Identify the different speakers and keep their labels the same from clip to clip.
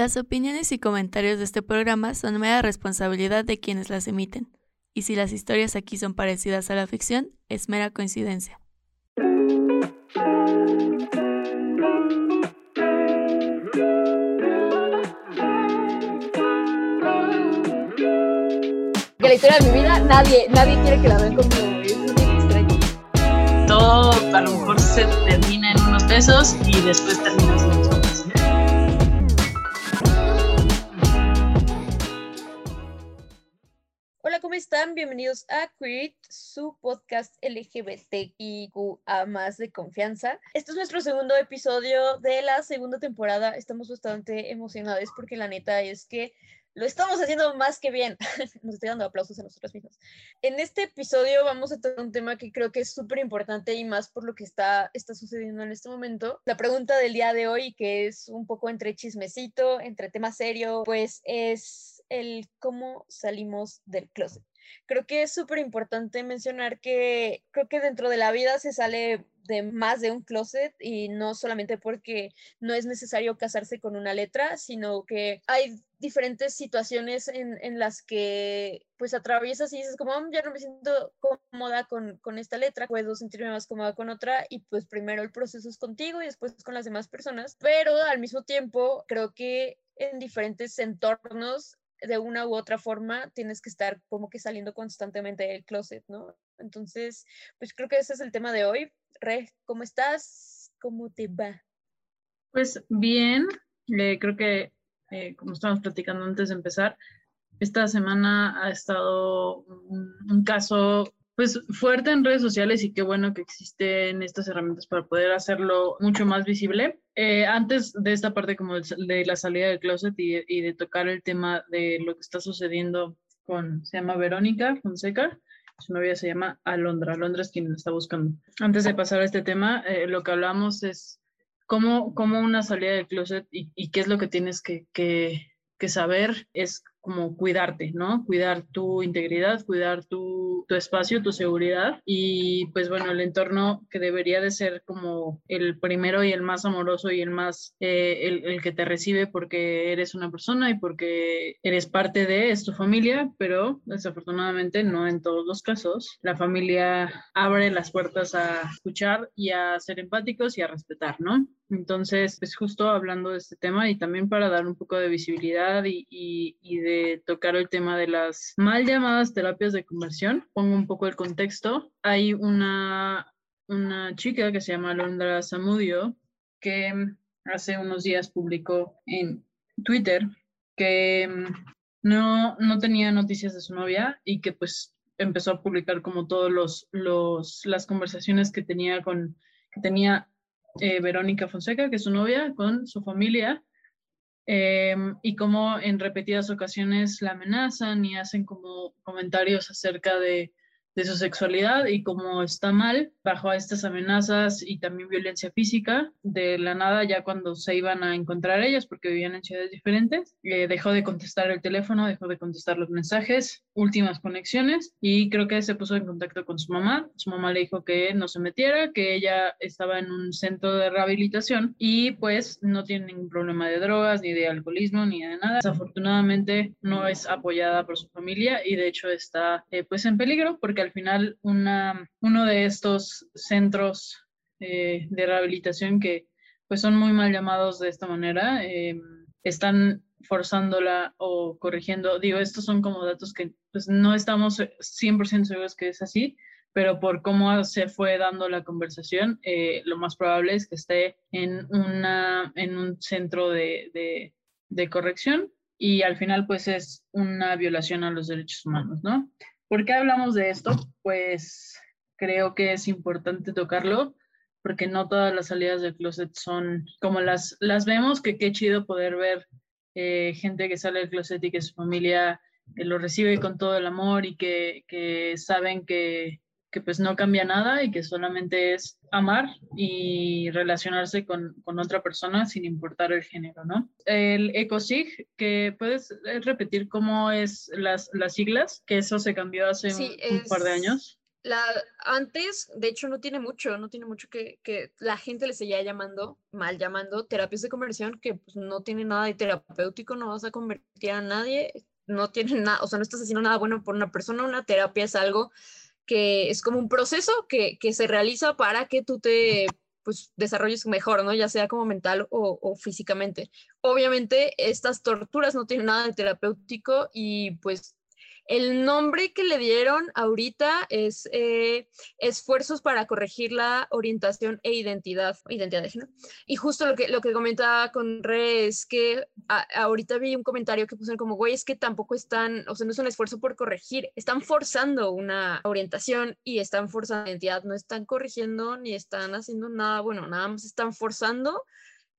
Speaker 1: Las opiniones y comentarios de este programa son mera responsabilidad de quienes las emiten, y si las historias aquí son parecidas a la ficción, es mera coincidencia.
Speaker 2: Que la historia de mi vida, nadie, nadie quiere que la vean como es muy extraño.
Speaker 3: todo a lo mejor se termina en unos pesos y después termina en
Speaker 2: están? Bienvenidos a Queer, su podcast LGBTIQA más de confianza. Este es nuestro segundo episodio de la segunda temporada. Estamos bastante emocionados porque la neta es que lo estamos haciendo más que bien. Nos estoy dando aplausos a nosotras mismas. En este episodio vamos a tratar un tema que creo que es súper importante y más por lo que está, está sucediendo en este momento. La pregunta del día de hoy, que es un poco entre chismecito, entre tema serio, pues es el cómo salimos del closet. Creo que es súper importante mencionar que creo que dentro de la vida se sale de más de un closet y no solamente porque no es necesario casarse con una letra, sino que hay diferentes situaciones en, en las que pues atraviesas y dices como "Mm, ya no me siento cómoda con, con esta letra, puedo sentirme más cómoda con otra y pues primero el proceso es contigo y después con las demás personas, pero al mismo tiempo creo que en diferentes entornos de una u otra forma tienes que estar como que saliendo constantemente del closet, ¿no? Entonces, pues creo que ese es el tema de hoy. Re, ¿cómo estás? ¿Cómo te va?
Speaker 3: Pues bien, eh, creo que eh, como estábamos platicando antes de empezar, esta semana ha estado un, un caso pues fuerte en redes sociales y qué bueno que existen estas herramientas para poder hacerlo mucho más visible. Eh, antes de esta parte como de, la salida del closet y, y, de tocar el tema de lo que está sucediendo con, se llama Verónica Fonseca, su novia se llama Alondra, Alondra es quien la está buscando. Antes de pasar a este tema, eh, lo que hablamos es cómo, cómo una salida del closet y, y qué es lo que tienes que, que, que saber es como cuidarte, ¿no? Cuidar tu integridad, cuidar tu, tu, espacio, tu seguridad y pues bueno, el entorno que debería de ser como el primero y el más amoroso y el más, eh, el, el, que te recibe porque eres una persona y porque eres parte de, es tu familia, pero desafortunadamente no en todos los casos. La familia abre las puertas a escuchar y a ser empáticos y a respetar, ¿no? Entonces, pues justo hablando de este tema y también para dar un poco de visibilidad y, y, y de tocar el tema de las mal llamadas terapias de conversión, pongo un poco el contexto. Hay una, una chica que se llama Alondra Zamudio que hace unos días publicó en Twitter que no, no tenía noticias de su novia y que pues empezó a publicar como todos los, los las conversaciones que tenía con que tenía eh, Verónica Fonseca, que es su novia, con su familia, eh, y cómo en repetidas ocasiones la amenazan y hacen como comentarios acerca de, de su sexualidad y cómo está mal bajo estas amenazas y también violencia física. De la nada, ya cuando se iban a encontrar ellas, porque vivían en ciudades diferentes, eh, dejó de contestar el teléfono, dejó de contestar los mensajes, últimas conexiones, y creo que se puso en contacto con su mamá. Su mamá le dijo que no se metiera, que ella estaba en un centro de rehabilitación y pues no tiene ningún problema de drogas, ni de alcoholismo, ni de nada. Desafortunadamente no es apoyada por su familia y de hecho está eh, pues en peligro porque al final una, uno de estos centros eh, de rehabilitación que pues son muy mal llamados de esta manera, eh, están forzándola o corrigiendo. Digo, estos son como datos que pues no estamos 100% seguros que es así, pero por cómo se fue dando la conversación, eh, lo más probable es que esté en, una, en un centro de, de, de corrección y al final pues es una violación a los derechos humanos, ¿no? ¿Por qué hablamos de esto? Pues creo que es importante tocarlo porque no todas las salidas del closet son como las, las vemos, que qué chido poder ver eh, gente que sale del closet y que su familia eh, lo recibe con todo el amor y que, que saben que, que, pues no cambia nada y que solamente es amar y relacionarse con, con otra persona sin importar el género, ¿no? El ECOSIG, que puedes repetir cómo es las, las siglas, que eso se cambió hace
Speaker 2: Sí,
Speaker 3: un, un par de años.
Speaker 2: la, antes, de hecho, no tiene mucho, no tiene mucho que, que la gente le seguía llamando, mal llamando, terapias de conversión, que pues, no tiene nada de terapéutico, no vas a convertir a nadie, no tiene nada, o sea, no estás haciendo nada bueno por una persona, una terapia es algo que es como un proceso que, que se realiza para que tú te pues desarrolles mejor, ¿no? Ya sea como mental o, o, físicamente. Obviamente estas torturas no tienen nada de terapéutico y pues el nombre que le dieron ahorita es eh, Esfuerzos para corregir la orientación e identidad, identidad de género. Y justo lo que, lo que comentaba con Re es que ahorita vi un comentario que pusieron como, güey, es que tampoco están, o sea, no es un esfuerzo por corregir, están forzando una orientación y están forzando identidad, no están corrigiendo ni están haciendo nada, bueno, nada más están forzando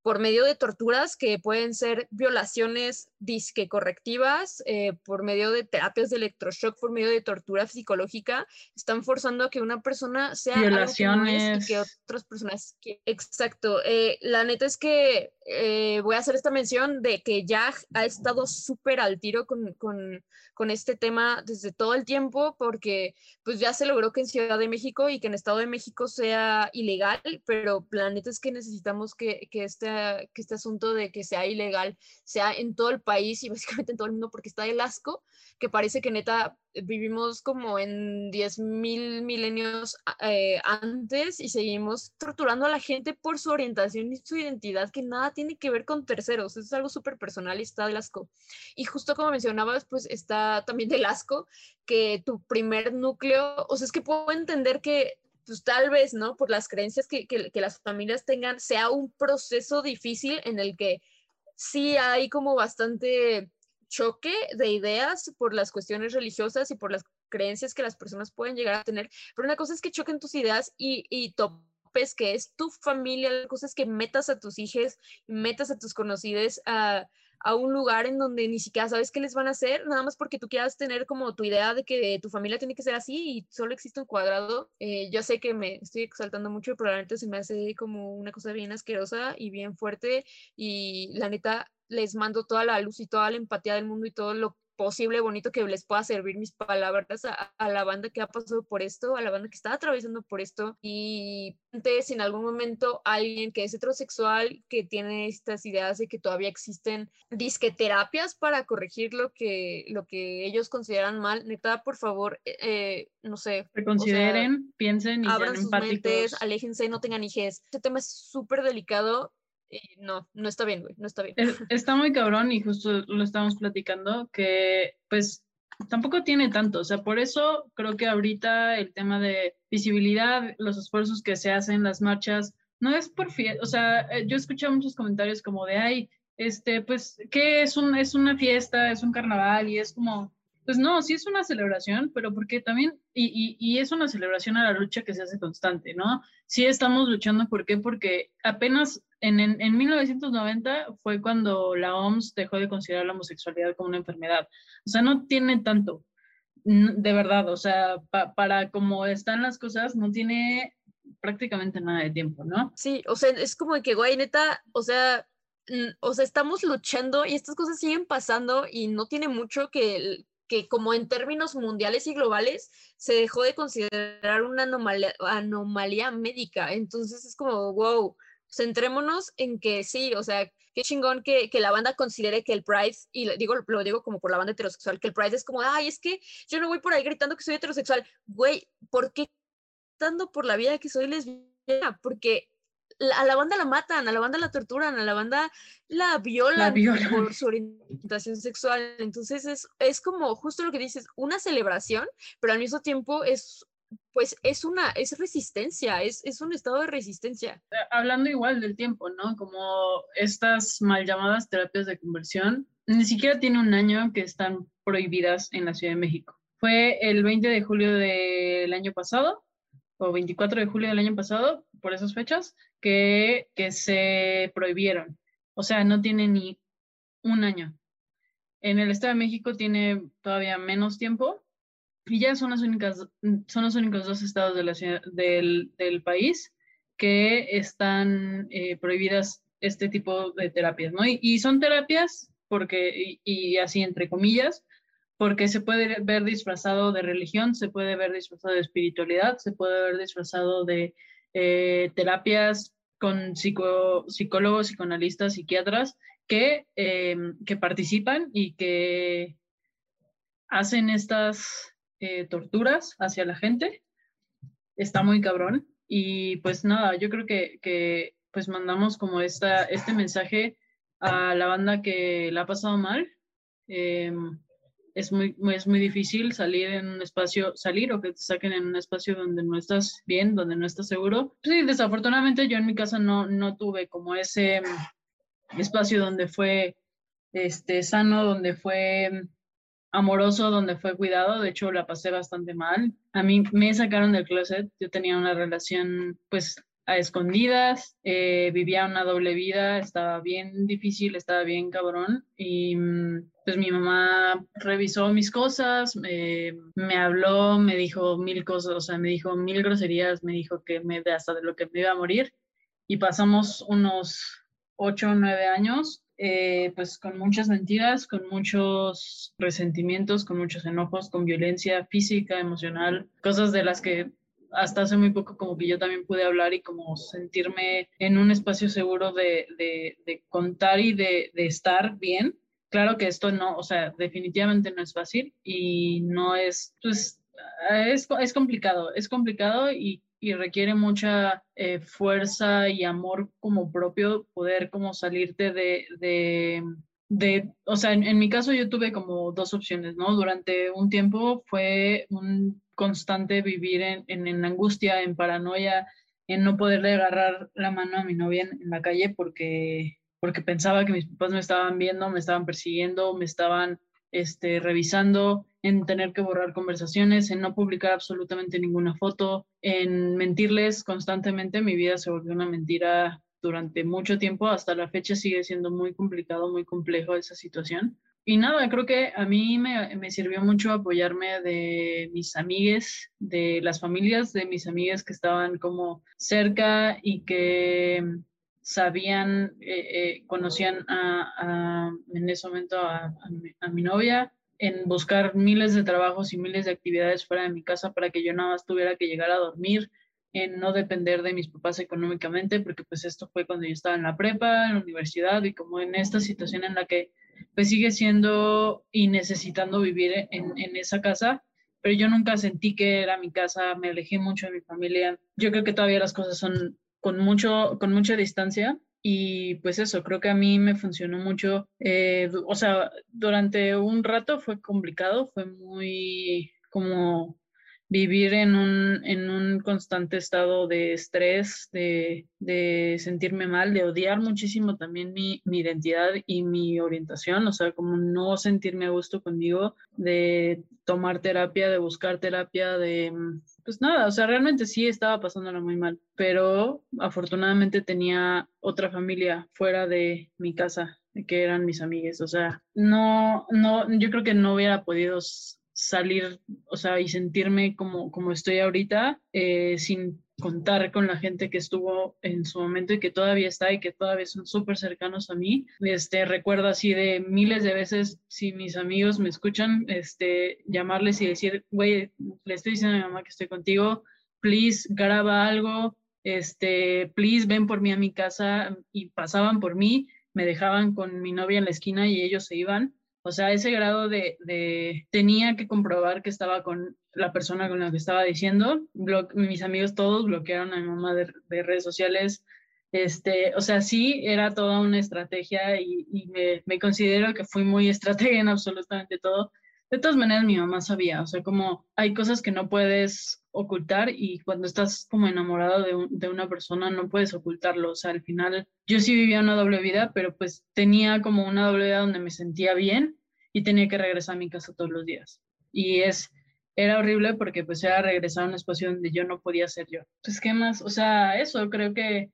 Speaker 2: por medio de torturas que pueden ser violaciones disque correctivas, eh, por medio de terapias de electroshock, por medio de tortura psicológica, están forzando a que una persona sea
Speaker 3: violaciones
Speaker 2: que y que otras personas que exacto. Eh, la neta es que eh, voy a hacer esta mención de que Yag ha estado súper al tiro con, con, con, este tema desde todo el tiempo, porque pues ya se logró que en Ciudad de México y que en Estado de México sea ilegal, pero la neta es que necesitamos que, que este que este asunto de que sea ilegal sea en todo el país y básicamente en todo el mundo porque está el asco, que parece que neta vivimos como en 10.000 milenios eh, antes y seguimos torturando a la gente por su orientación y su identidad, que nada tiene que ver con terceros, es algo súper personal y está del asco. Y justo como mencionabas, pues está también del asco que tu primer núcleo, o sea, es que puedo entender que pues tal vez, ¿no? Por las creencias que, que, las familias tengan, sea un proceso difícil en el que sí hay como bastante choque de ideas por las cuestiones religiosas y por las creencias que las personas pueden llegar a tener. Pero una cosa es que choquen tus ideas y, y topes que es tu familia, la cosa es que metas a tus hijos, metas a tus conocidos a a un lugar en donde ni siquiera sabes qué les van a hacer, nada más porque tú quieras tener como tu idea de que tu familia tiene que ser así y solo existe un cuadrado. Eh, yo sé que me estoy exaltando mucho, pero probablemente se me hace como una cosa bien asquerosa y bien fuerte y la neta les mando toda la luz y toda la empatía del mundo y todo lo posible, bonito que les pueda servir mis palabras a, la banda que ha pasado por esto, a la banda que está atravesando por esto y si en algún momento alguien que es heterosexual, que tiene estas ideas de que todavía existen disqueterapias para corregir lo que, lo que ellos consideran mal, neta, por favor, eh, eh, no sé.
Speaker 3: Reconsideren, piensen y
Speaker 2: abran sus mentes, aléjense, no tengan hijes. Este tema es súper delicado no, no está bien, güey, no está bien.
Speaker 3: está muy cabrón y justo lo estamos platicando, que pues tampoco tiene tanto, o sea, por eso creo que ahorita el tema de visibilidad, los esfuerzos que se hacen, las marchas, no es por fiesta, o sea, eh, yo he escuchado muchos comentarios como de, ay, este, pues, ¿qué es, un, es una fiesta, es un carnaval y es como, pues no, sí es una celebración, pero porque también, y, y, y, es una celebración a la lucha que se hace constante, ¿no? Sí estamos luchando, ¿por qué? Porque apenas en, en, en 1990 fue cuando la OMS dejó de considerar la homosexualidad como una enfermedad. O sea, no tiene tanto, de verdad, o sea, para como están las cosas, no tiene prácticamente nada de tiempo, ¿no?
Speaker 2: Sí, o sea, es como que, güey, neta, o sea, o sea, estamos luchando y estas cosas siguen pasando y no tiene mucho que, que como en términos mundiales y globales se dejó de considerar una anomalía, médica. Entonces es como, wow, centrémonos en que sí, o sea, qué chingón que, que, la banda considere que el Pride, y digo, lo digo como por la banda heterosexual, que el Pride es como, ay, es que yo no voy por ahí gritando que soy heterosexual. Güey, ¿por qué gritando por la vida que soy lesbiana? Porque a la banda la matan, a la banda la torturan, a la banda la violan, por su orientación sexual. Entonces es, es como justo lo que dices, una celebración, pero al mismo tiempo es pues es una, es resistencia, es, es, un estado de resistencia.
Speaker 3: Eh, hablando igual del tiempo, ¿no? Como estas mal llamadas terapias de conversión, ni siquiera tiene un año que están prohibidas en la Ciudad de México. Fue el 20 de julio del año pasado, o 24 de julio del año pasado, por esas fechas, que, que se prohibieron. O sea, no tiene ni un año. En el Estado de México tiene todavía menos tiempo y ya son, las únicas, son los únicos dos estados del, del, país que están eh, prohibidas este tipo de terapias, ¿no? Y, son terapias porque, y, así entre comillas, porque se puede ver disfrazado de religión, se puede ver disfrazado de espiritualidad, se puede ver disfrazado de eh, terapias con psicólogos, psicoanalistas, psiquiatras que, em, que participan y que hacen estas eh, torturas hacia la gente. Está muy cabrón. Y pues nada, yo creo que, que pues mandamos como esta, este mensaje a la banda que la ha pasado mal. Es muy, es muy difícil salir en un espacio, salir o que te saquen en un espacio donde no estás bien, donde no estás seguro. Sí, desafortunadamente yo en mi casa no, no tuve como ese mm, espacio donde fue este, sano, donde fue mm, amoroso, donde fue cuidado. De hecho, la pasé bastante mal. A mí me sacaron del closet. Yo tenía una relación, pues, a escondidas, eh, vivía una doble vida, estaba bien difícil, estaba bien cabrón y mm, pues mi mamá revisó mis cosas, me habló, me dijo mil cosas, o sea, me dijo mil groserías, me dijo que me hasta de lo que me iba a morir y pasamos unos ocho o nueve años eh, pues con muchas mentiras, con muchos resentimientos, con muchos enojos, con violencia física, emocional, cosas de las que hasta hace muy poco como que yo también pude hablar y como sentirme en un espacio seguro de, de, contar y de, de, estar bien. Claro que esto no, o sea, definitivamente no es fácil y no es, pues, es, es complicado, es complicado y, y requiere mucha eh, fuerza y amor como propio poder como salirte de, o sea, en, en, mi caso yo tuve como dos opciones, ¿no? Durante un tiempo fue un constante vivir en, en, angustia, en paranoia, en no poderle agarrar la mano a mi novia en, la calle porque, porque pensaba que mis papás me estaban viendo, me estaban persiguiendo, me estaban este, revisando, en tener que borrar conversaciones, en no publicar absolutamente ninguna foto, en mentirles constantemente. Mi vida se volvió una mentira durante mucho tiempo. Hasta la fecha sigue siendo muy complicado, muy complejo esa situación. Y nada, creo que a mí me, me, sirvió mucho apoyarme de mis amigues, de las familias de mis amigas que estaban como cerca y que sabían, eh, eh, conocían a, en ese momento a, mi, novia, en buscar miles de trabajos y miles de actividades fuera de mi casa para que yo nada más tuviera que llegar a dormir, en no depender de mis papás económicamente, porque pues esto fue cuando yo estaba en la prepa, en la universidad y como en esta situación en la que pues sigue siendo y necesitando vivir en, en esa casa, pero yo nunca sentí que era mi casa, me alejé mucho de mi familia. Yo creo que todavía las cosas son con, mucho, con mucha distancia y pues eso, creo que a mí me funcionó mucho. Eh, o sea, durante un rato fue complicado, fue muy como vivir en un, en un constante estado de estrés, de, de sentirme mal, de odiar muchísimo también mi, mi, identidad y mi orientación, o sea, como no sentirme a gusto conmigo, de tomar terapia, de buscar terapia, de... Pues nada, o sea, realmente sí estaba pasándolo muy mal, pero afortunadamente tenía otra familia fuera de mi casa, que eran mis amigues, o sea, no, no, yo creo que no hubiera podido salir, o sea, y sentirme como, como estoy ahorita, eh, sin contar con la gente que estuvo en su momento y que todavía está y que todavía son súper cercanos a mí. Este, recuerdo así de miles de veces, si mis amigos me escuchan, este, llamarles y decir, güey, le estoy diciendo a mi mamá que estoy contigo, please, graba algo, este, please, ven por mí a mi casa y pasaban por mí, me dejaban con mi novia en la esquina y ellos se iban o sea, ese grado de, de, tenía que comprobar que estaba con la persona con la que estaba diciendo. mis amigos todos bloquearon a mi mamá de, de, redes sociales. Este, o sea, sí, era toda una estrategia y, y me, me, considero que fui muy estratega en absolutamente todo. De todas maneras, mi mamá sabía, o sea, como hay cosas que no puedes ocultar y cuando estás como enamorado de, de, una persona no puedes ocultarlo, o sea, al final yo sí vivía una doble vida, pero pues tenía como una doble vida donde me sentía bien y tenía que regresar a mi casa todos los días. Y es, era horrible porque pues era regresar a un espacio donde yo no podía ser yo. Pues, ¿qué más? O sea, eso, creo que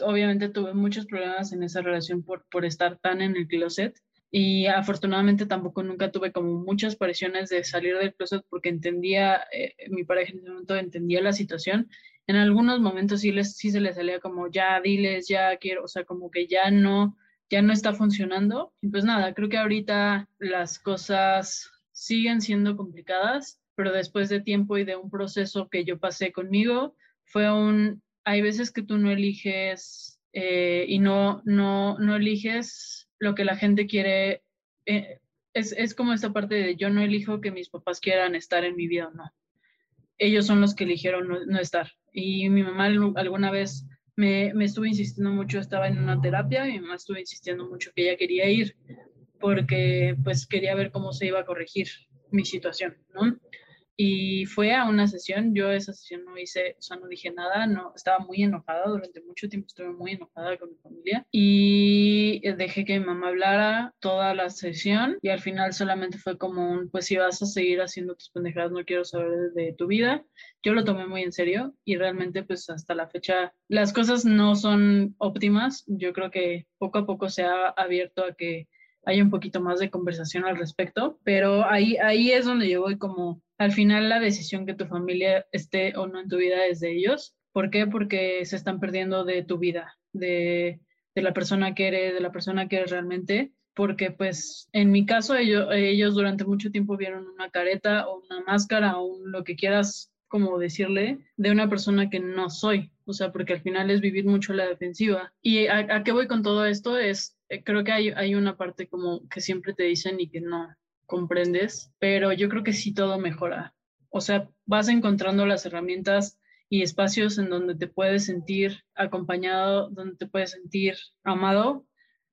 Speaker 3: obviamente tuve muchos problemas en esa relación por, por estar tan en el closet y afortunadamente tampoco nunca tuve como muchas presiones de salir del closet porque entendía, eh, mi pareja en ese momento entendía la situación. En algunos momentos sí, les, sí se le salía como, ya diles, ya quiero, o sea, como que ya no, ya no está funcionando. Y pues nada, creo que ahorita las cosas siguen siendo complicadas, pero después de tiempo y de un proceso que yo pasé conmigo, fue un, hay veces que tú no eliges eh, y no, no, no eliges lo que la gente quiere. Eh, es, es, como esta parte de yo no elijo que mis papás quieran estar en mi vida o no. Ellos son los que eligieron no, no estar. Y mi mamá alguna vez me, me estuvo insistiendo mucho, estaba en una terapia y mi mamá estuvo insistiendo mucho que ella quería ir porque pues quería ver cómo se iba a corregir mi situación, ¿no? y fue a una sesión, yo esa sesión no hice, o sea, no dije nada, no, estaba muy enojada, durante mucho tiempo estuve muy enojada con mi familia y dejé que mi mamá hablara toda la sesión y al final solamente fue como un, pues si vas a seguir haciendo tus pendejadas, no quiero saber de, tu vida. Yo lo tomé muy en serio y realmente pues hasta la fecha las cosas no son óptimas, yo creo que poco a poco se ha abierto a que haya un poquito más de conversación al respecto, pero ahí, ahí es donde yo voy como al final la decisión que tu familia esté o no en tu vida es de ellos. ¿Por qué? Porque se están perdiendo de tu vida, de, de la persona que eres, de la persona que eres realmente. Porque pues en mi caso ellos, ellos durante mucho tiempo vieron una careta o una máscara o lo que quieras como decirle, de una persona que no soy. O sea, porque al final es vivir mucho la defensiva. ¿Y a, a qué voy con todo esto? Es, eh, creo que hay, hay una parte como que siempre te dicen y que no, comprendes, pero yo creo que sí todo mejora. O sea, vas encontrando las herramientas y espacios en donde te puedes sentir acompañado, donde te puedes sentir amado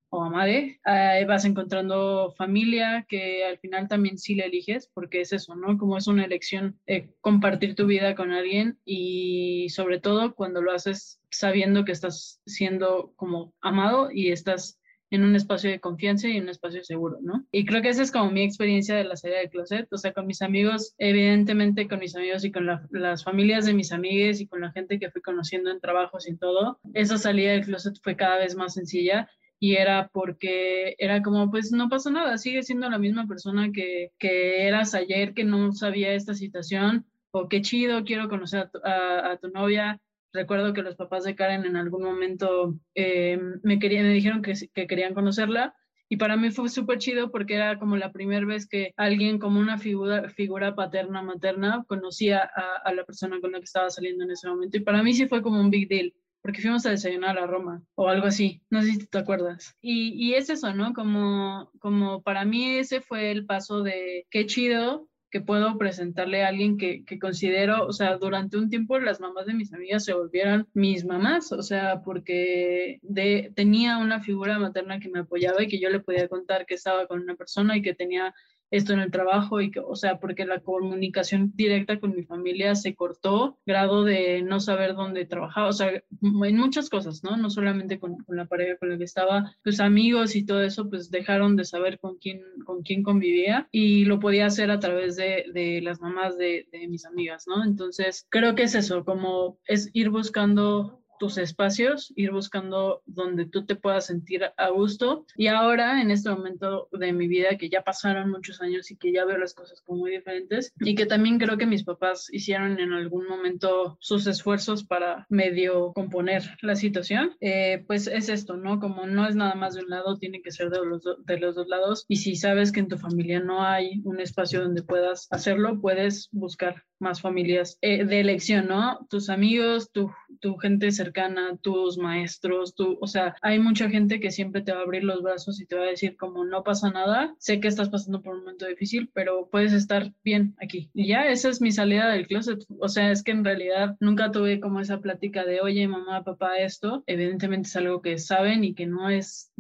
Speaker 3: o amade. vas encontrando familia que al final también sí le eliges, porque es eso, ¿no? Como es una elección eh, compartir tu vida con alguien y sobre todo cuando lo haces sabiendo que estás siendo como amado y estás en un espacio de confianza y en un espacio seguro, ¿no? Y creo que esa es como mi experiencia de la salida del closet, o sea, con mis amigos, evidentemente con mis amigos y con las familias de mis amigues y con la gente que fui conociendo en trabajos y todo, esa salida del closet fue cada vez más sencilla y era porque era como, pues no pasa nada, sigue siendo la misma persona que, que eras ayer, que no sabía esta situación, o qué chido, quiero conocer a a tu novia, Recuerdo que los papás de Karen en algún momento eh, me, querían, me dijeron que, que querían conocerla y para mí fue súper chido porque era como la primera vez que alguien como una figura, figura paterna, materna, conocía a, a, la persona con la que estaba saliendo en ese momento. Y para mí sí fue como un big deal, porque fuimos a desayunar a Roma o algo así, no sé si te acuerdas. Y, y es eso, ¿no? Como, como para mí ese fue el paso de qué chido que puedo presentarle a alguien que, que, considero, o sea, durante un tiempo las mamás de mis amigas se volvieron mis mamás, o sea, porque de, tenía una figura materna que me apoyaba y que yo le podía contar que estaba con una persona y que tenía esto en el trabajo y que, o sea, porque la comunicación directa con mi familia se cortó, grado de no saber dónde trabajaba, o sea, en muchas cosas, ¿no? No solamente con, la pareja con la que estaba, pues amigos y todo eso, pues dejaron de saber con quién, con quién convivía y lo podía hacer a través de, de las mamás de, de mis amigas, ¿no? Entonces, creo que es eso, como es ir buscando tus espacios, ir buscando donde tú te puedas sentir a gusto. Y ahora, en este momento de mi vida, que ya pasaron muchos años y que ya veo las cosas como muy diferentes, y que también creo que mis papás hicieron en algún momento sus esfuerzos para medio componer la situación, eh, pues es esto, ¿no? Como no es nada más de un lado, tiene que ser de los, de los dos lados. Y si sabes que en tu familia no hay un espacio donde puedas hacerlo, puedes buscar más familias eh, de elección, ¿no? Tus amigos, tu, tu gente cercana, tus maestros, tu, o sea, hay mucha gente que siempre te va a abrir los brazos y te va a decir como no pasa nada, sé que estás pasando por un momento difícil, pero puedes estar bien aquí. Y ya, esa es mi salida del closet. O sea, es que en realidad nunca tuve como esa plática de, oye, mamá, papá, esto. Evidentemente es algo que saben y que no es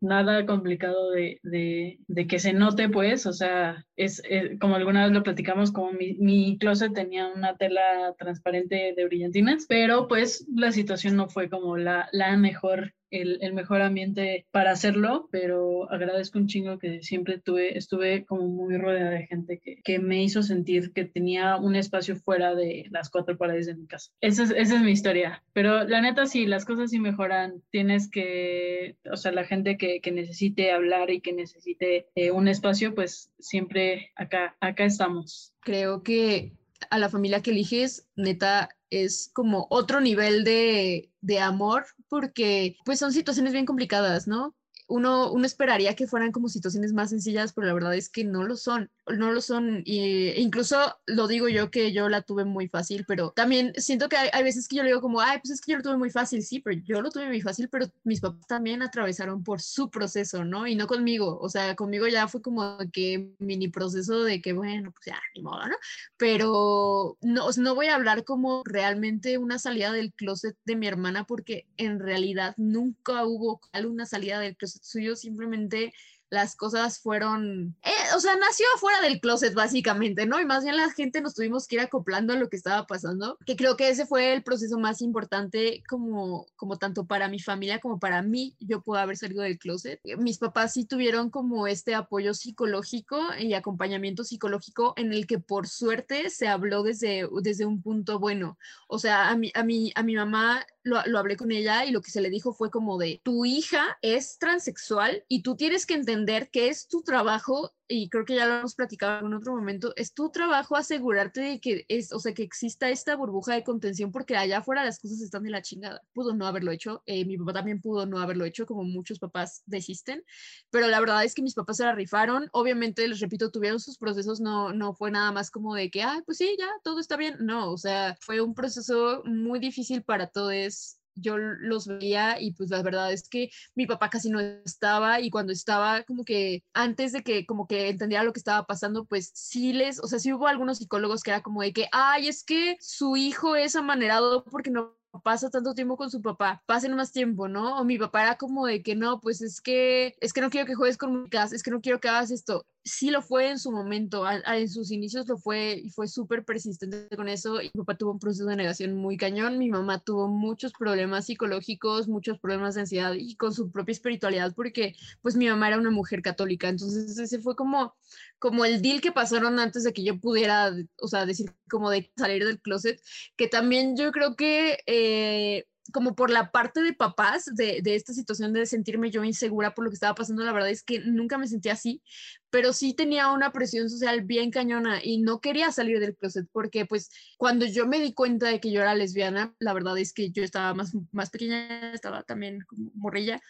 Speaker 3: nada complicado de, de, de que se note, pues, o sea, es, es, como alguna vez lo platicamos, como mi, mi closet tenía una tela transparente de brillantinas, pero pues la situación no fue como la, la mejor el, el, mejor ambiente para hacerlo, pero agradezco un chingo que siempre tuve, estuve como muy rodeada de gente que, que me hizo sentir que tenía un espacio fuera de las cuatro paredes de mi casa. Esa es, esa es mi historia, pero la neta sí, las cosas sí mejoran, tienes que, o sea, la gente que, que necesite hablar y que necesite eh, un espacio, pues siempre acá, acá estamos.
Speaker 2: Creo que a la familia que eliges, neta, es como otro nivel de, de amor, porque pues son situaciones bien complicadas, ¿no? uno, uno esperaría que fueran como situaciones más sencillas, pero la verdad es que no lo son, no lo son. Y incluso lo digo yo que yo la tuve muy fácil, pero también siento que hay, veces que yo le digo como, ay, pues es que yo lo tuve muy fácil, sí, pero yo lo tuve muy fácil, pero mis papás también atravesaron por su proceso, ¿no? Y no conmigo, o sea, conmigo ya fue como que mini proceso de que, bueno, pues ya, ni modo, ¿no? Pero no, no voy a hablar como realmente una salida del closet de mi hermana, porque en realidad nunca hubo alguna salida del closet suyo, simplemente las cosas fueron, eh, o sea, nació afuera del closet básicamente, ¿no? Y más bien la gente nos tuvimos que ir acoplando a lo que estaba pasando, que creo que ese fue el proceso más importante como, como tanto para mi familia como para mí, yo puedo haber salido del closet. Mis papás sí tuvieron como este apoyo psicológico y acompañamiento psicológico en el que por suerte se habló desde, desde un punto bueno. O sea, a mi, a mi, a mi mamá lo, lo, hablé con ella y lo que se le dijo fue como de, tu hija es transexual y tú tienes que entender que es tu trabajo y creo que ya lo hemos platicado en otro momento, es tu trabajo asegurarte de que es, o sea, que exista esta burbuja de contención porque allá afuera las cosas están de la chingada. Pudo no haberlo hecho, eh, mi papá también pudo no haberlo hecho, como muchos papás desisten, pero la verdad es que mis papás se la rifaron, obviamente, les repito, tuvieron sus procesos, no, no fue nada más como de que, ah, pues sí, ya, todo está bien, no, o sea, fue un proceso muy difícil para todos yo los veía y pues la verdad es que mi papá casi no estaba y cuando estaba como que antes de que como que entendiera lo que estaba pasando, pues sí les, o sea, sí hubo algunos psicólogos que era como de que, ay, es que su hijo es amanerado porque no pasa tanto tiempo con su papá, pasen más tiempo, ¿no? O mi papá era como de que no, pues es que es que no quiero que juegues con mi casa, es que no quiero que hagas esto sí lo fue en su momento, en sus inicios lo fue y fue súper persistente con eso. Y mi papá tuvo un proceso de negación muy cañón, mi mamá tuvo muchos problemas psicológicos, muchos problemas de ansiedad y con su propia espiritualidad porque pues mi mamá era una mujer católica, entonces ese fue como, como el deal que pasaron antes de que yo pudiera, o sea, decir como de salir del closet, que también yo creo que... Eh, como por la parte de papás de, de, esta situación de sentirme yo insegura por lo que estaba pasando, la verdad es que nunca me sentía así, pero sí tenía una presión social bien cañona y no quería salir del closet porque pues cuando yo me di cuenta de que yo era lesbiana, la verdad es que yo estaba más, más pequeña, estaba también como morrilla.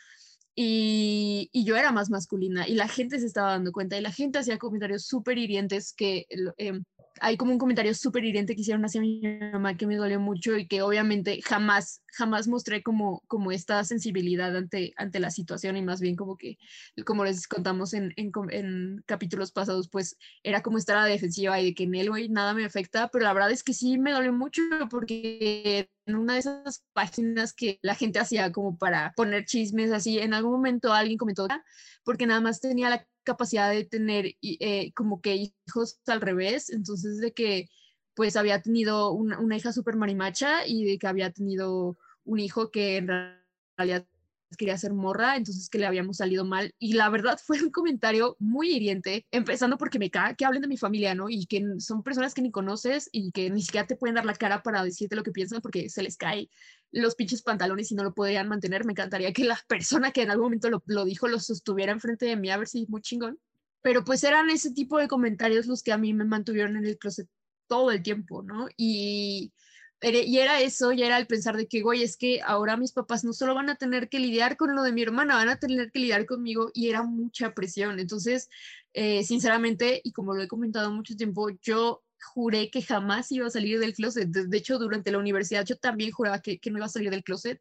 Speaker 2: Y, y, yo era más masculina y la gente se estaba dando cuenta y la gente hacía comentarios súper hirientes que eh, hay como un comentario súper hiriente que hicieron hacia mi mamá que me dolió mucho y que obviamente jamás, jamás mostré como, como esta sensibilidad ante, ante la situación y más bien como que, como les contamos en, en, en capítulos pasados, pues era como estar a la defensiva y de que en él, güey, nada me afecta, pero la verdad es que sí me dolió mucho porque en una de esas páginas que la gente hacía como para poner chismes así, en algún momento alguien comentó, porque nada más tenía la capacidad de tener eh, como que hijos al revés, entonces de que pues había tenido una, una hija súper marimacha y de que había tenido un hijo que en realidad quería ser morra, entonces que le habíamos salido mal. Y la verdad fue un comentario muy hiriente, empezando porque me cae que hablen de mi familia, ¿no? Y que son personas que ni conoces y que ni siquiera te pueden dar la cara para decirte lo que piensan porque se les cae los pinches pantalones y no lo podrían mantener. Me encantaría que la persona que en algún momento lo, lo dijo lo sostuviera enfrente de mí a ver si muy chingón. Pero pues eran ese tipo de comentarios los que a mí me mantuvieron en el closet todo el tiempo, ¿no? Y y era eso, y era el pensar de que, güey, es que ahora mis papás no solo van a tener que lidiar con lo de mi hermana, van a tener que lidiar conmigo y era mucha presión. Entonces, eh, sinceramente, y como lo he comentado mucho tiempo, yo juré que jamás iba a salir del closet. De, hecho, durante la universidad yo también juraba que, que no iba a salir del closet.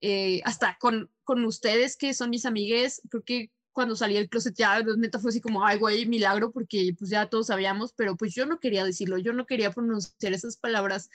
Speaker 2: Eh, hasta con, con ustedes, que son mis amigues, creo que cuando salí del closet ya neta fue así como, ay, güey, milagro, porque pues ya todos sabíamos, pero pues yo no quería decirlo, yo no quería pronunciar esas palabras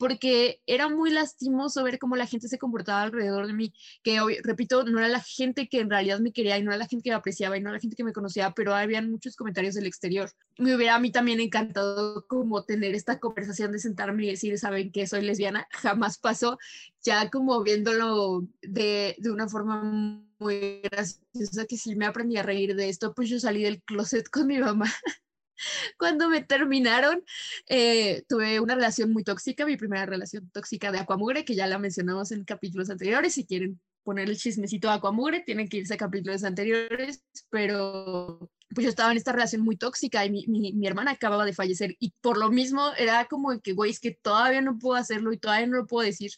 Speaker 2: porque era muy lastimoso ver cómo la gente se comportaba alrededor de mí, que hoy, repito, no era la gente que en realidad me quería y no era la gente que me apreciaba y no era la gente que me conocía, pero habían muchos comentarios del exterior. Me hubiera a mí también encantado como tener esta conversación de sentarme y decir, ¿saben que soy lesbiana? Jamás pasó, ya como viéndolo de, de una forma muy graciosa que sí me aprendí a reír de esto, pues yo salí del closet con mi mamá cuando me terminaron, eh, tuve una relación muy tóxica, mi primera relación tóxica de Aquamugre, que ya la mencionamos en capítulos anteriores. Si quieren poner el chismecito de Aquamugre, tienen que irse a capítulos anteriores, pero pues yo estaba en esta relación muy tóxica y mi, mi, mi, hermana acababa de fallecer y por lo mismo era como que, güey, es que todavía no puedo hacerlo y todavía no lo puedo decir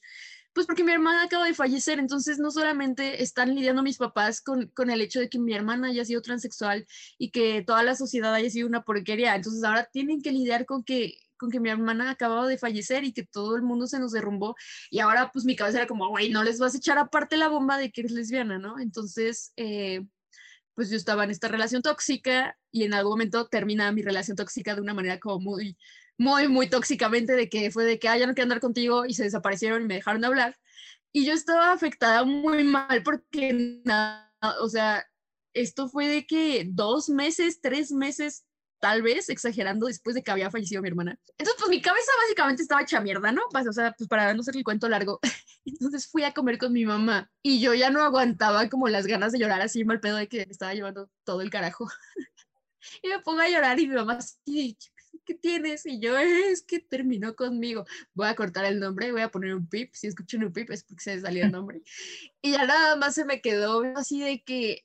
Speaker 2: Pues porque mi hermana acaba de fallecer, entonces no solamente están lidiando mis papás con, con el hecho de que mi hermana haya sido transexual y que toda la sociedad haya sido una porquería, entonces ahora tienen que lidiar con que con que mi hermana acababa de fallecer y que todo el mundo se nos derrumbó y ahora pues mi cabeza era como, güey, no les vas a echar aparte la bomba de que eres lesbiana, ¿no? Entonces, eh, pues yo estaba en esta relación tóxica y en algún momento termina mi relación tóxica de una manera como muy, muy, muy tóxicamente de que fue de que, ah, ya no quiero andar contigo y se desaparecieron y me dejaron de hablar. Y yo estaba afectada muy mal porque nada, o sea, esto fue de que dos meses, tres meses tal vez exagerando después de que había fallecido mi hermana. Entonces, pues mi cabeza básicamente estaba hecha mierda, ¿no? Pues, o sea, pues para no hacer el cuento largo. Entonces fui a comer con mi mamá y yo ya no aguantaba como las ganas de llorar así mal pedo de que me estaba llevando todo el carajo. y me pongo a llorar y mi mamá así, ¿qué tienes? Y yo, es que terminó conmigo. Voy a cortar el nombre, voy a poner un pip. Si escuchan un pip es porque se salió el nombre. Y ya nada más se me quedó así de que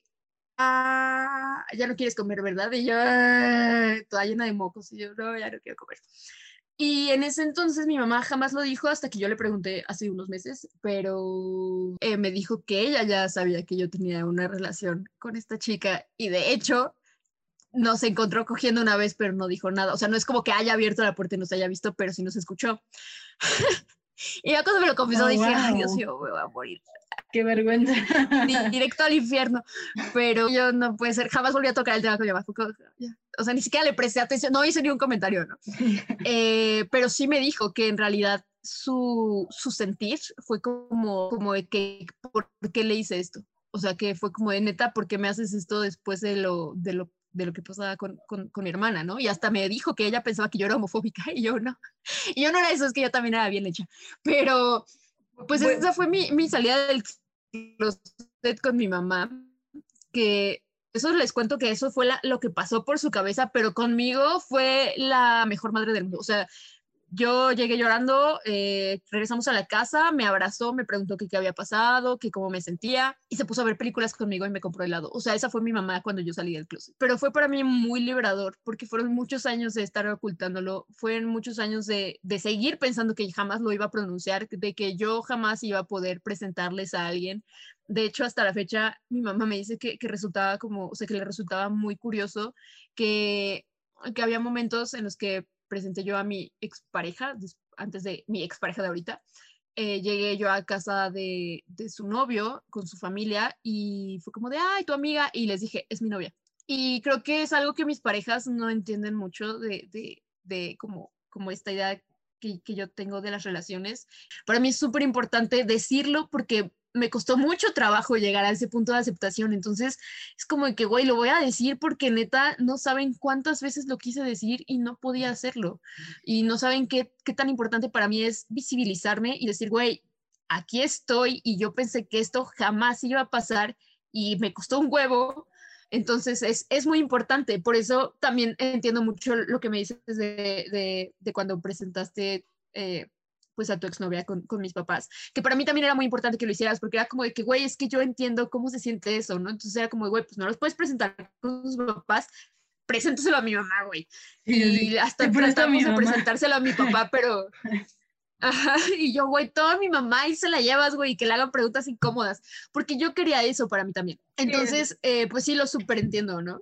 Speaker 2: ah, ya no quieres comer, ¿verdad? Y yo, ah", toda llena de mocos, y yo, no, ya no quiero comer. Y en ese entonces mi mamá jamás lo dijo hasta que yo le pregunté hace unos meses, pero eh, me dijo que ella ya sabía que yo tenía una relación con esta chica y de hecho nos encontró cogiendo una vez, pero no dijo nada. O sea, no es como que haya abierto la puerta y nos haya visto, pero sí nos escuchó. y ya cuando me lo confesó oh, dije, ay Dios mío, me voy a morir.
Speaker 3: Qué vergüenza.
Speaker 2: Directo al infierno. Pero yo no puede ser, jamás volví a tocar el tema con mamá. O sea, ni siquiera le presté atención, no hice ni un comentario, ¿no? Eh, pero sí me dijo que en realidad su, su sentir fue como, como de que, ¿por qué le hice esto? O sea, que fue como de neta, ¿por qué me haces esto después de lo, de lo, de lo que pasaba con, con, con, mi hermana, ¿no? Y hasta me dijo que ella pensaba que yo era homofóbica y yo no. Y yo no era eso, es que yo también era bien hecha. Pero pues esa fue mi, mi salida del closet con mi mamá, que eso les cuento que eso fue lo que pasó por su cabeza, pero conmigo fue la mejor madre del mundo. O sea, yo llegué llorando, eh, regresamos a la casa, me abrazó, me preguntó qué, había pasado, qué cómo me sentía y se puso a ver películas conmigo y me compró helado. O sea, esa fue mi mamá cuando yo salí del closet. Pero fue para mí muy liberador porque fueron muchos años de estar ocultándolo, fueron muchos años de, de seguir pensando que jamás lo iba a pronunciar, de que yo jamás iba a poder presentarles a alguien. De hecho, hasta la fecha, mi mamá me dice que, que resultaba como, o sea, que le resultaba muy curioso que, que había momentos en los que presenté yo a mi expareja, antes de mi expareja de ahorita, eh, llegué yo a casa de, su novio con su familia y fue como de, ay, tu amiga, y les dije, es mi novia. Y creo que es algo que mis parejas no entienden mucho de, como esta idea que, que, yo tengo de las relaciones. Para mí es súper importante decirlo porque me costó mucho trabajo llegar a ese punto de aceptación. Entonces, es como que, güey, lo voy a decir porque neta no saben cuántas veces lo quise decir y no podía hacerlo. Y no saben qué, qué tan importante para mí es visibilizarme y decir, güey, aquí estoy y yo pensé que esto jamás iba a pasar y me costó un huevo. Entonces, es, es muy importante. Por eso también entiendo mucho lo que me dices de, de, cuando presentaste. Eh, pues a tu exnovia con, con mis papás, que para mí también era muy importante que lo hicieras, porque era como de que, güey, es que yo entiendo cómo se siente eso, ¿no? Entonces era como, güey, pues no los puedes presentar con tus papás, preséntaselo a mi mamá, güey. Y hasta tratamos de presentárselo a mi papá, pero... Ajá, y yo, güey, toda mi mamá y se la llevas, güey, y que le hagan preguntas incómodas, porque yo quería eso para mí también. Entonces, eh, pues sí lo súper entiendo, ¿no?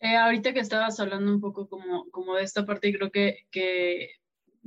Speaker 3: Eh, ahorita que estabas hablando un poco como, como de esta parte, creo que, que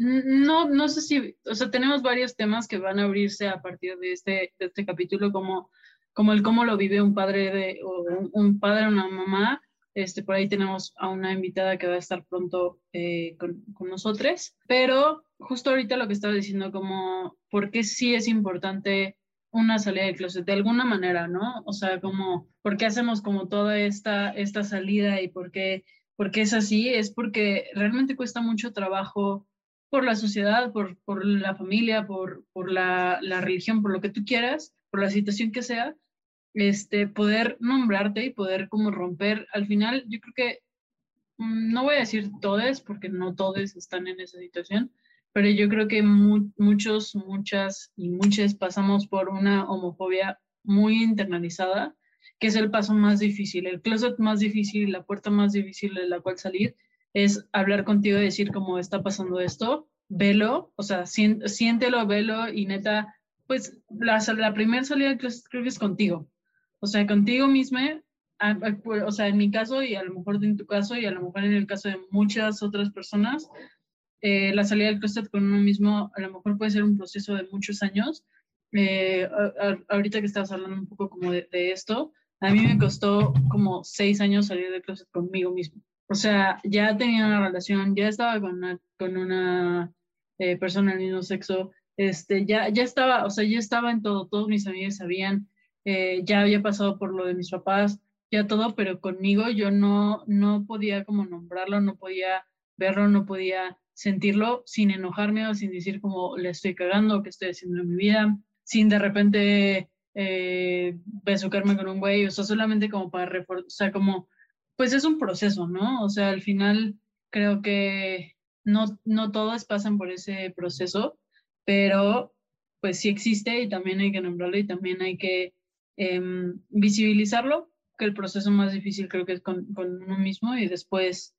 Speaker 3: no, no sé si, o sea, tenemos varios temas que van a abrirse a partir de este, este capítulo, como, como el cómo lo vive un padre de, o un, padre una mamá. Este, por ahí tenemos a una invitada que va a estar pronto eh, con, con, nosotros, pero justo ahorita lo que estaba diciendo, como, ¿por qué sí es importante una salida del closet? De alguna manera, ¿no? O sea, como, ¿por qué hacemos como toda esta, esta salida y por qué, por qué es así? Es porque realmente cuesta mucho trabajo por la sociedad, por, por la familia, por, por la, la, religión, por lo que tú quieras, por la situación que sea, este, poder nombrarte y poder como romper. Al final, yo creo que, mm, no voy a decir todos, porque no todos están en esa situación, pero yo creo que muchos, muchas y muchas pasamos por una homofobia muy internalizada, que es el paso más difícil, el closet más difícil, la puerta más difícil de la cual salir, es hablar contigo y decir cómo está pasando esto, velo, o sea, siéntelo, velo y neta, pues la, la primera salida del closet creo que es contigo. O sea, contigo misma, pues, o sea, en mi caso y a lo mejor en tu caso y a lo mejor en el caso de muchas otras personas, eh, la salida del closet con uno mismo a lo mejor puede ser un proceso de muchos años. Eh, ahorita que estabas hablando un poco como de, esto, a mí me costó como seis años salir del closet conmigo mismo. O sea, ya tenía una relación, ya estaba con una, eh, persona del mismo sexo, este, ya, ya estaba, o sea, ya estaba en todo, todos mis amigos sabían, ya había pasado por lo de mis papás, ya todo, pero conmigo yo no, no podía como nombrarlo, no podía verlo, no podía sentirlo sin enojarme o sin decir como le estoy cagando, que estoy haciendo en mi vida, sin de repente eh, besucarme con un güey, o sea, solamente como para reforzar, o sea, como, pues es un proceso, ¿no? O sea, al final creo que no, no todos pasan por ese proceso, pero pues sí existe y también hay que nombrarlo y también hay que em, visibilizarlo el proceso más difícil creo que es con, uno mismo y después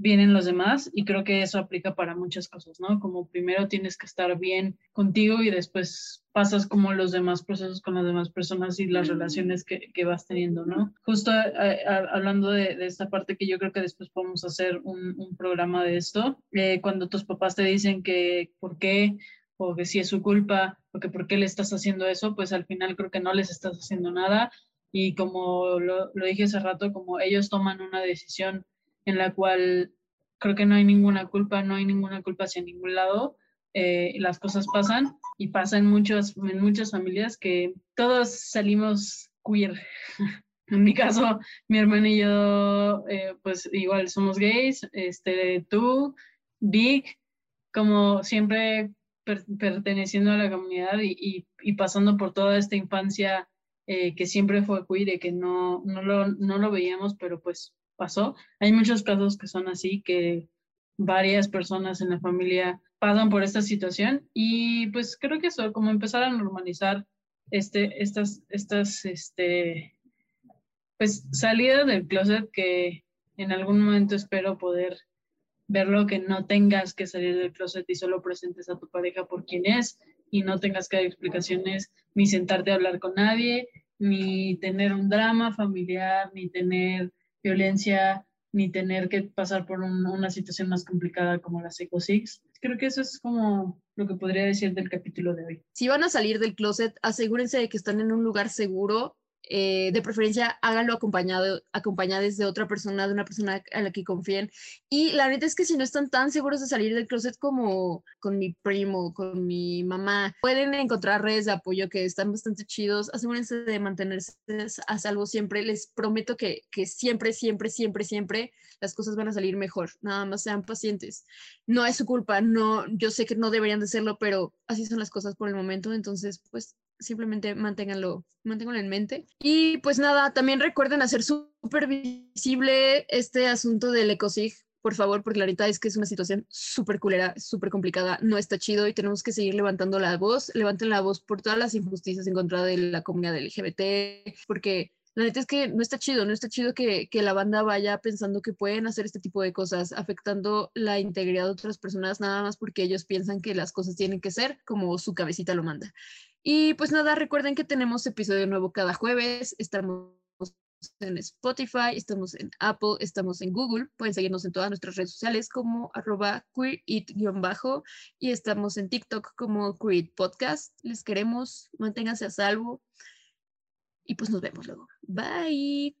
Speaker 3: vienen los demás y creo que eso aplica para muchas cosas, ¿no? Como primero tienes que estar bien contigo y después pasas como los demás procesos con las demás personas y las relaciones que, que vas teniendo, ¿no? Justo eh, hablando de, de, esta parte que yo creo que después podemos hacer un, un programa de esto, eh, cuando tus papás te dicen que por qué o que si es su culpa o que por qué le estás haciendo eso, pues al final creo que no les estás haciendo nada y como lo, lo, dije hace rato, como ellos toman una decisión en la cual creo que no hay ninguna culpa, no hay ninguna culpa hacia ningún lado, eh, las cosas pasan y pasan muchas, en muchas familias que todos salimos queer. en mi caso, mi hermana y yo, eh, pues igual somos gays, este, tú, Vic, como siempre perteneciendo a la comunidad y, y, y pasando por toda esta infancia eh, que siempre fue queer y que no, no, lo, no lo veíamos, pero pues pasó. Hay muchos casos que son así, que varias personas en la familia pasan por esta situación y pues creo que eso, como empezar a normalizar este, estas, estas, este, pues salida del closet que en algún momento espero poder verlo, que no tengas que salir del closet y solo presentes a tu pareja por quien es y no tengas que dar explicaciones ni sentarte a hablar con nadie, ni tener un drama familiar, ni tener violencia, ni tener que pasar por una situación más complicada como la Seco Six. Creo que eso es como lo que podría decir del capítulo de hoy.
Speaker 2: Si van a salir del closet, asegúrense de que están en un lugar seguro eh, de preferencia háganlo acompañado, acompañados de otra persona, de una persona a la que confíen. Y la neta es que si no están tan seguros de salir del closet como con mi primo, con mi mamá, pueden encontrar redes de apoyo que están bastante chidos. Asegúrense de mantenerse a salvo siempre. Les prometo que, que siempre, siempre, siempre, siempre las cosas van a salir mejor. Nada más sean pacientes. No es su culpa, no, yo sé que no deberían de serlo, pero así son las cosas por el momento. Entonces, pues simplemente manténganlo, manténganlo en mente. Y pues nada, también recuerden hacer súper visible este asunto del ECOSIG, por favor, porque la verdad es que es una situación súper culera, súper complicada, no está chido y tenemos que seguir levantando la voz, levanten la voz por todas las injusticias en contra de la comunidad LGBT, porque la neta es que no está chido, no está chido que, que, la banda vaya pensando que pueden hacer este tipo de cosas, afectando la integridad de otras personas nada más porque ellos piensan que las cosas tienen que ser como su cabecita lo manda. Y pues nada, recuerden que tenemos episodio nuevo cada jueves. Estamos en Spotify, estamos en Apple, estamos en Google. Pueden seguirnos en todas nuestras redes sociales como arroba queerit-bajo y estamos en TikTok como Queer Podcast. Les queremos, manténganse a salvo y pues nos vemos luego. Bye.